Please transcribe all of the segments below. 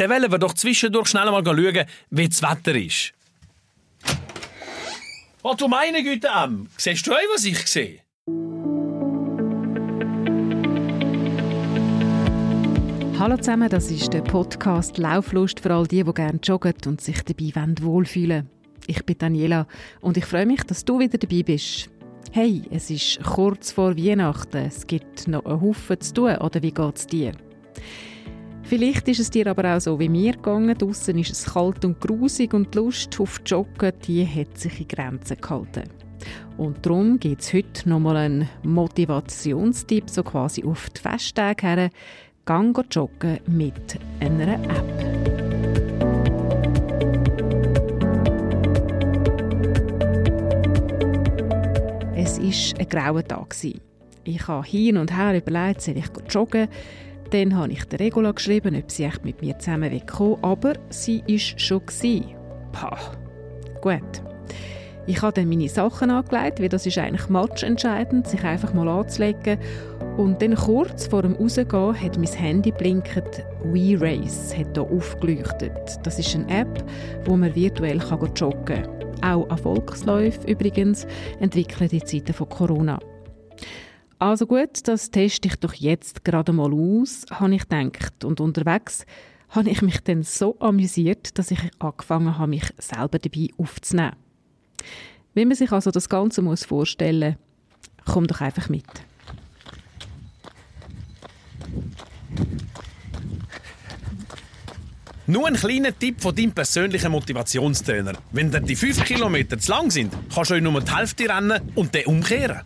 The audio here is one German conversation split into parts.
Dann wollen wir doch zwischendurch schnell mal schauen, wie das Wetter ist. Oh, du meine Güte, Em. Siehst du auch, was ich sehe? Hallo zusammen, das ist der Podcast Lauflust für all die, die gerne joggen und sich dabei wohlfühlen Ich bin Daniela und ich freue mich, dass du wieder dabei bist. Hey, es ist kurz vor Weihnachten, es gibt noch einen Haufen zu tun, oder wie geht es dir? Vielleicht ist es dir aber auch so wie mir gegangen. Draussen ist es kalt und grusig und die Lust auf Joggen, die hat sich in Grenzen gehalten. Und darum gibt es heute nochmal einen Motivationstipp, so quasi auf die Festtage her, Gang joggen mit einer App. Es war ein grauer Tag. Ich habe hin und her überlegt, soll ich joggen. Dann habe ich der Regula geschrieben, ob sie echt mit mir zusammen kommen aber sie war schon. Pah, gut. Ich habe dann meine Sachen angelegt, weil das ist eigentlich matchentscheidend, sich einfach mal anzulegen und dann kurz vor dem Rausgehen hat mein Handy blinkt We Race hat hier aufgeleuchtet. Das ist eine App, wo man virtuell joggen kann. Auch Erfolgsläufe übrigens, entwickelt in Zeiten von Corona. Also gut, das teste ich doch jetzt gerade mal aus, habe ich gedacht. Und unterwegs habe ich mich dann so amüsiert, dass ich angefangen habe, mich selber dabei aufzunehmen. Wie man sich also das Ganze muss vorstellen muss, komm doch einfach mit. Nur ein kleiner Tipp von deinem persönlichen Motivationstrainer. Wenn dann die 5 Kilometer zu lang sind, kannst du nur die Hälfte rennen und dann umkehren.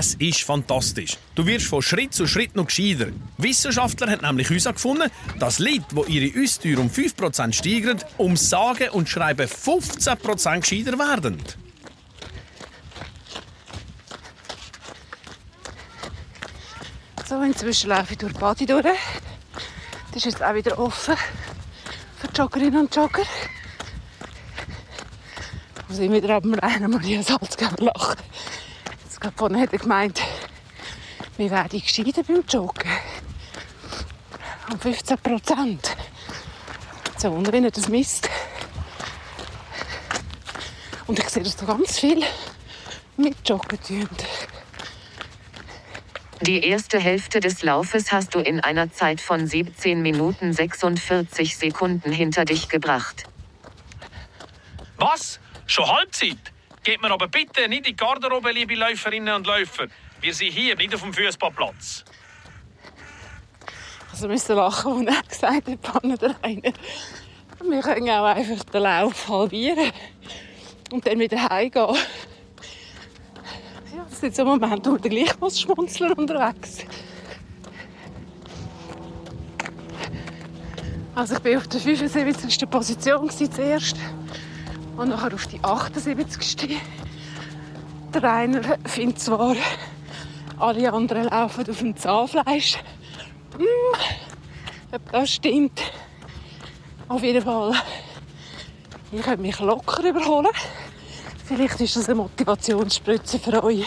Es ist fantastisch. Du wirst von Schritt zu Schritt noch gescheiter. Wissenschaftler haben nämlich herausgefunden, dass Leute, die ihre Aussteuer um 5% steigern, um sage und schreiben 15% gescheiter werden. So, inzwischen laufe ich durch die Body durch. Das ist jetzt auch wieder offen für Joggerinnen und Jogger. Ich muss immer wieder ab dem Rennen Maria Salzgeber lachen. Jetzt gerade vorhin hat er gemeint, wir werden gescheiter beim Joggen. Um 15 Prozent. So wundern, wenn er das misst. Und ich sehe, dass da ganz viel mit Joggen tun. Die erste Hälfte des Laufes hast du in einer Zeit von 17 Minuten 46 Sekunden hinter dich gebracht. Was? Schon Halbzeit? Geht mir aber bitte nicht in die Garderobe, liebe Läuferinnen und Läufer. Wir sind hier, nicht auf dem Fußballplatz. Also müssen lachen, und er gesagt hat, Panne der eine. Wir können auch einfach den Lauf halbieren und dann wieder heimgehen. Ja, das sind so Momente, wo man gleich muss schmunzeln unterwegs. Also ich war auf der 75. Position zuerst und nachher auf die 78. Der Rainer findet zwar, alle anderen laufen auf dem Zahnfleisch. Hm, ob das stimmt. Auf jeden Fall, ich könnte mich locker überholen. Vielleicht ist das eine Motivationsspritze für euch.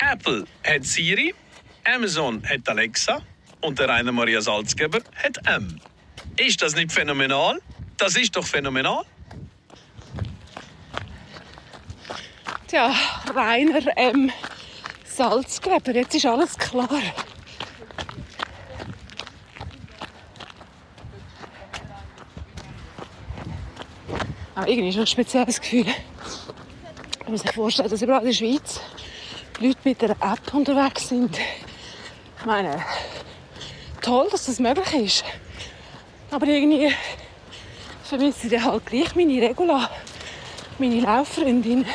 Apple hat Siri, Amazon hat Alexa und der Rainer Maria Salzgeber hat M. Ist das nicht phänomenal? Das ist doch phänomenal. Tja, Rainer M. Salzgeber, jetzt ist alles klar. Aber irgendwie ist ein spezielles Gefühl. Man muss sich vorstellen, dass überall in der Schweiz Leute mit einer App unterwegs sind. Ich meine, toll, dass das möglich ist. Aber irgendwie vermisse ich halt gleich meine Regula, meine Lauffreundin.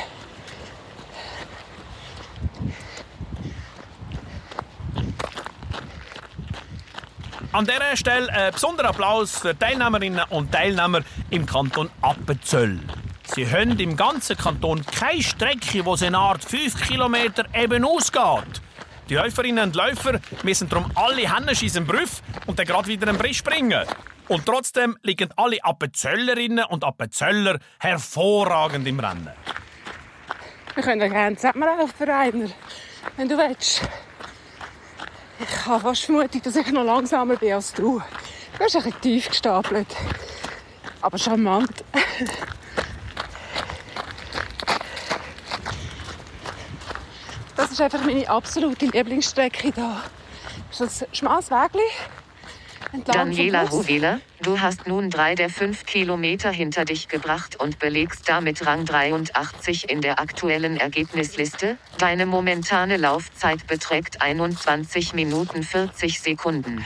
An dieser Stelle ein besonderer Applaus für Teilnehmerinnen und Teilnehmer im Kanton Appenzell. Sie haben im ganzen Kanton keine Strecke, wo eine Art 5 Kilometer eben ausgeht. Die Läuferinnen und Läufer müssen darum alle Hände schießen Brüff und dann gerade wieder einen Brisch springen. Und trotzdem liegen alle Appenzellerinnen und Appenzöller hervorragend im Rennen. Wir können gerne zusammenlaufen, Rainer, wenn du willst. Ich habe fast Vermutung, dass ich noch langsamer bin als du. Du bist ein bisschen tief gestapelt. Aber charmant. Das ist einfach meine absolute Lieblingsstrecke hier. Das ist ein schmales Wägli. Daniela. Huwela, du hast nun drei der fünf Kilometer hinter dich gebracht und belegst damit Rang 83 in der aktuellen Ergebnisliste. Deine momentane Laufzeit beträgt 21 Minuten 40 Sekunden.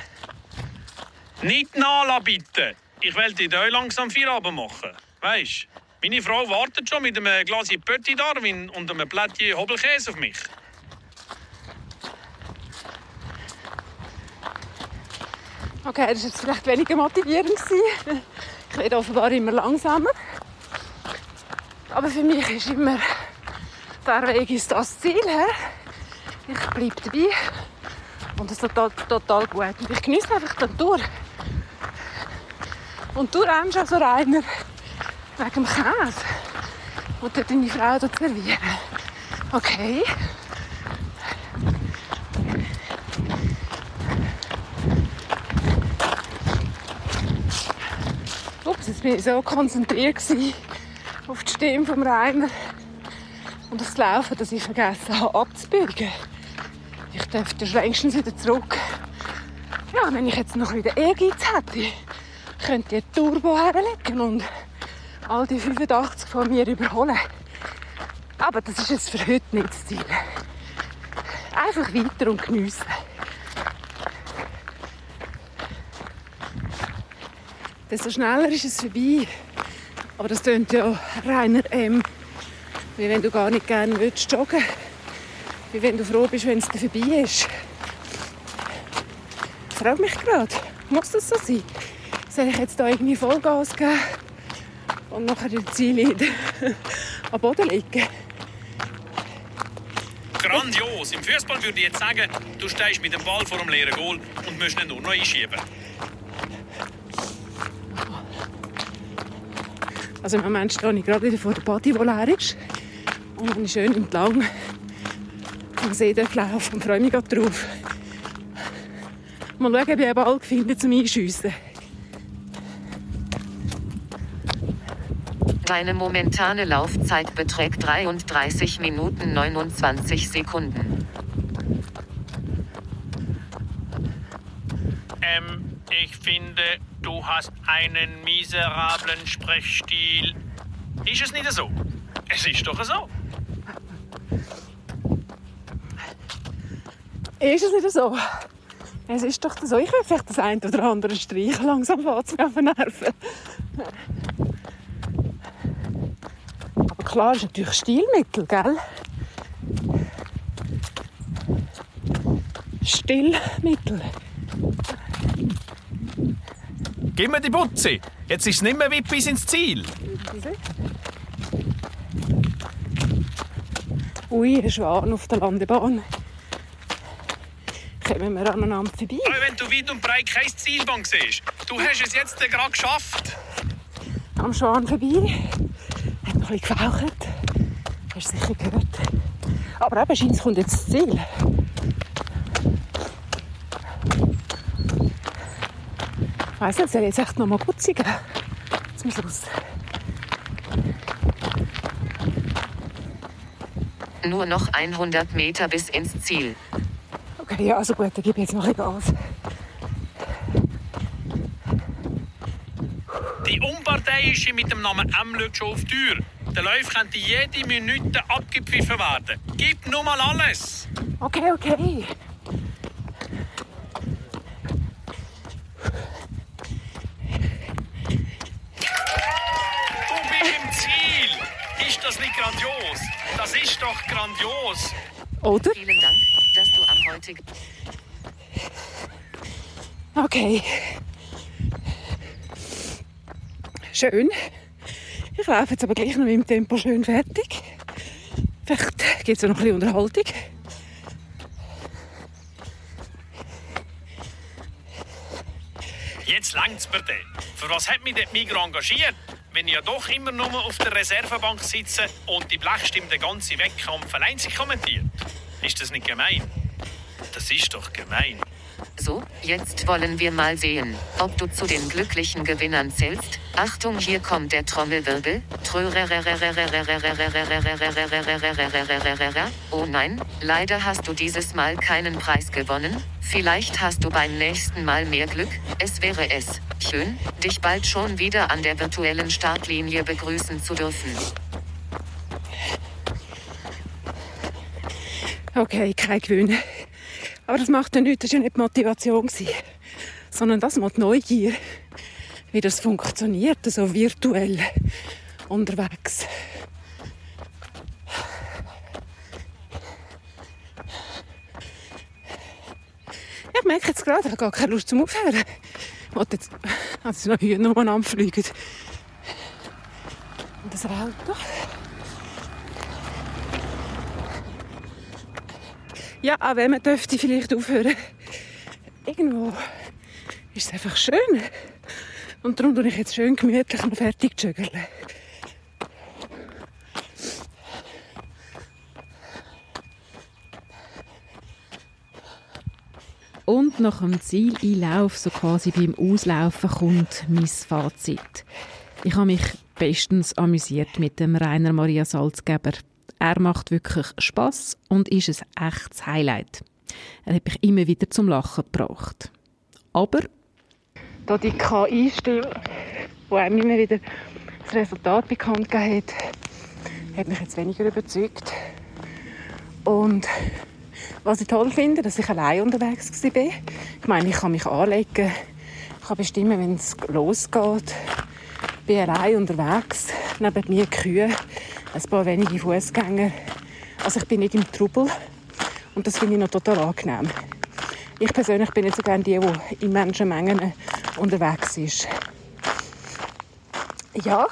Nicht nachlassen, bitte. Ich will die Deu langsam Feierabend machen. Weisst, meine Frau wartet schon mit einem Glas Petit Darwin und einem Plättchen Hobelkäse auf mich. Okay, das war jetzt vielleicht weniger motivierend. gewesen. Ich werde offenbar immer langsamer. Aber für mich ist immer der Weg ist das Ziel. He? Ich bleibe dabei. Und es ist total, total gut. Und ich genieße einfach den Tour. Und du rennst also Rainer wegen dem Käse. Und deine Frau dort servieren. Okay. Ups, jetzt bin so konzentriert auf die Stimme vom Rainer und das Laufen, dass ich vergessen habe abzubiegen. Ich dürfte längstens wieder zurück. Ja, wenn ich jetzt noch bisschen Ehrgeiz hätte, könnte ich ein Turbo herlegen und all die 85 von mir überholen. Aber das ist jetzt für heute nicht das Ziel. Einfach weiter und geniessen. Desto schneller ist es vorbei. Aber das tönt ja reiner ähm, wie wenn du gar nicht gerne willst joggen Wie wenn du froh bist, wenn es vorbei ist. Ich frage mich gerade, muss das so sein? Soll ich jetzt da irgendwie Vollgas geben und nachher die Ziele am Boden liegen? Grandios. Im Fußball würde ich jetzt sagen, du stehst mit dem Ball vor dem leeren Goal und musst ihn nur noch einschieben. Also im Moment stehe ich gerade wieder vor der Body, die leer ist. Und ich schön entlang am See dort laufe und freue mich gerade drauf. Mal schauen, ob ich einen Ball finde zum Einschiessen. Deine momentane Laufzeit beträgt 33 Minuten 29 Sekunden. Ähm, ich finde, du hast einen miserablen Sprechstil. Ist es nicht so? Es ist doch so. Ist es nicht so? Es ist doch so. Ich will vielleicht das eine oder andere streichen. Langsam fängt es mich auf den Nerven. Aber klar ist natürlich Stilmittel, gell? Stillmittel. Gib mir die Butze. Jetzt ist es nicht mehr weit bis ins Ziel. Ui, ein Schwan auf der Landebahn. Kommen wir aneinander vorbei? Aber wenn du weit und breit kein Zielbank siehst, du hast es jetzt gerade geschafft. Am Schwan vorbei. Hat noch ein bisschen gefaucht. Hast du sicher gehört. Aber eben, scheint, es kommt jetzt das Ziel. Ich weiss nicht, jetzt echt noch mal putzen gehen? Zum Schluss. Nur noch 100 Meter bis ins Ziel. Okay, ja, also gut, dann gebe ich jetzt noch Gas. Die Unparteiische mit dem Namen M schaut schon auf die Tür. Der Lauf könnte jede Minute abgepfiffen werden. Gib nur mal alles. Okay, okay. Du bist im Ziel. Ist das nicht grandios? Das ist doch grandios. Oder? Vielen Dank, dass du am heutigen Okay. Schön. Ich laufe jetzt aber gleich noch mit dem Tempo schön fertig. Vielleicht gibt es ja noch ein bisschen Unterhaltung. Jetzt längt's mir denn. Für was hat mich dort Migros engagiert? Wenn ich ja doch immer nur auf der Reservebank sitze und die Blechstimme den ganzen Wettkampf allein kommentiert? Ist das nicht gemein? Das ist doch gemein. So, jetzt wollen wir mal sehen, ob du zu den glücklichen Gewinnern zählst. Achtung, hier kommt der Trommelwirbel. Oh nein, leider hast du dieses Mal keinen Preis gewonnen. Vielleicht hast du beim nächsten Mal mehr Glück. Es wäre es schön, dich bald schon wieder an der virtuellen Startlinie begrüßen zu dürfen. Okay, kein Gewinn. Aber das macht ja nichts, das war ja nicht die Motivation. Sondern das macht Neugier, wie das funktioniert, so virtuell unterwegs. Ich merke jetzt gerade, ich habe gar keine Lust zum Aufhören. Wollte jetzt, also noch Hühner umeinander fliegen. Und das Auto. Ja, auch wenn man dürfte vielleicht aufhören. Irgendwo ist es einfach schön. Und darum tue ich jetzt schön gemütlich noch fertig joggeln. Und nach dem Zieleinlauf, so quasi beim Auslaufen, kommt mein Fazit. Ich habe mich bestens amüsiert mit dem Rainer Maria Salzgeber. Er macht wirklich Spaß und ist ein echtes Highlight. Er hat mich immer wieder zum Lachen gebracht. Aber Da die KI-Stimme, die einem immer wieder das Resultat bekannt gegeben hat, hat mich jetzt weniger überzeugt. Und was ich toll finde, dass ich allein unterwegs war. Ich meine, ich kann mich anlegen, ich kann bestimmen, wenn es losgeht. Ich bin allein unterwegs, neben mir Kühe, ein paar wenige Fußgänger. Also ich bin nicht im Trubel und das finde ich noch total angenehm. Ich persönlich bin nicht so gerne die, die in Menschenmengen unterwegs ist. Ja,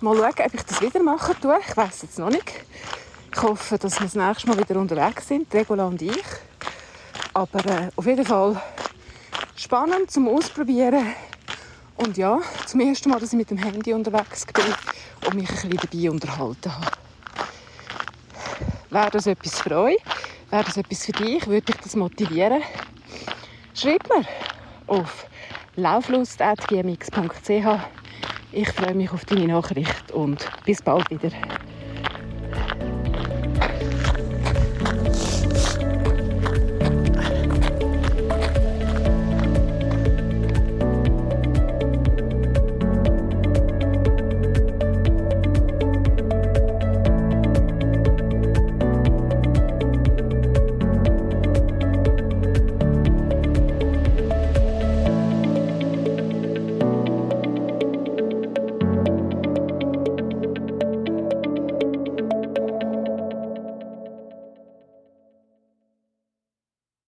mal schauen, ob ich das wieder machen tue. Ich weiß jetzt noch nicht. Ich hoffe, dass wir das nächste Mal wieder unterwegs sind, Regula und ich. Aber äh, auf jeden Fall spannend zum Ausprobieren. Und ja, zum ersten Mal, dass ich mit dem Handy unterwegs bin und mich ein bisschen dabei unterhalten habe. Wäre das etwas für euch? Wäre das etwas für dich? Würde dich das motivieren? Schreib mir auf lauflust.gmx.ch. Ich freue mich auf deine Nachricht und bis bald wieder.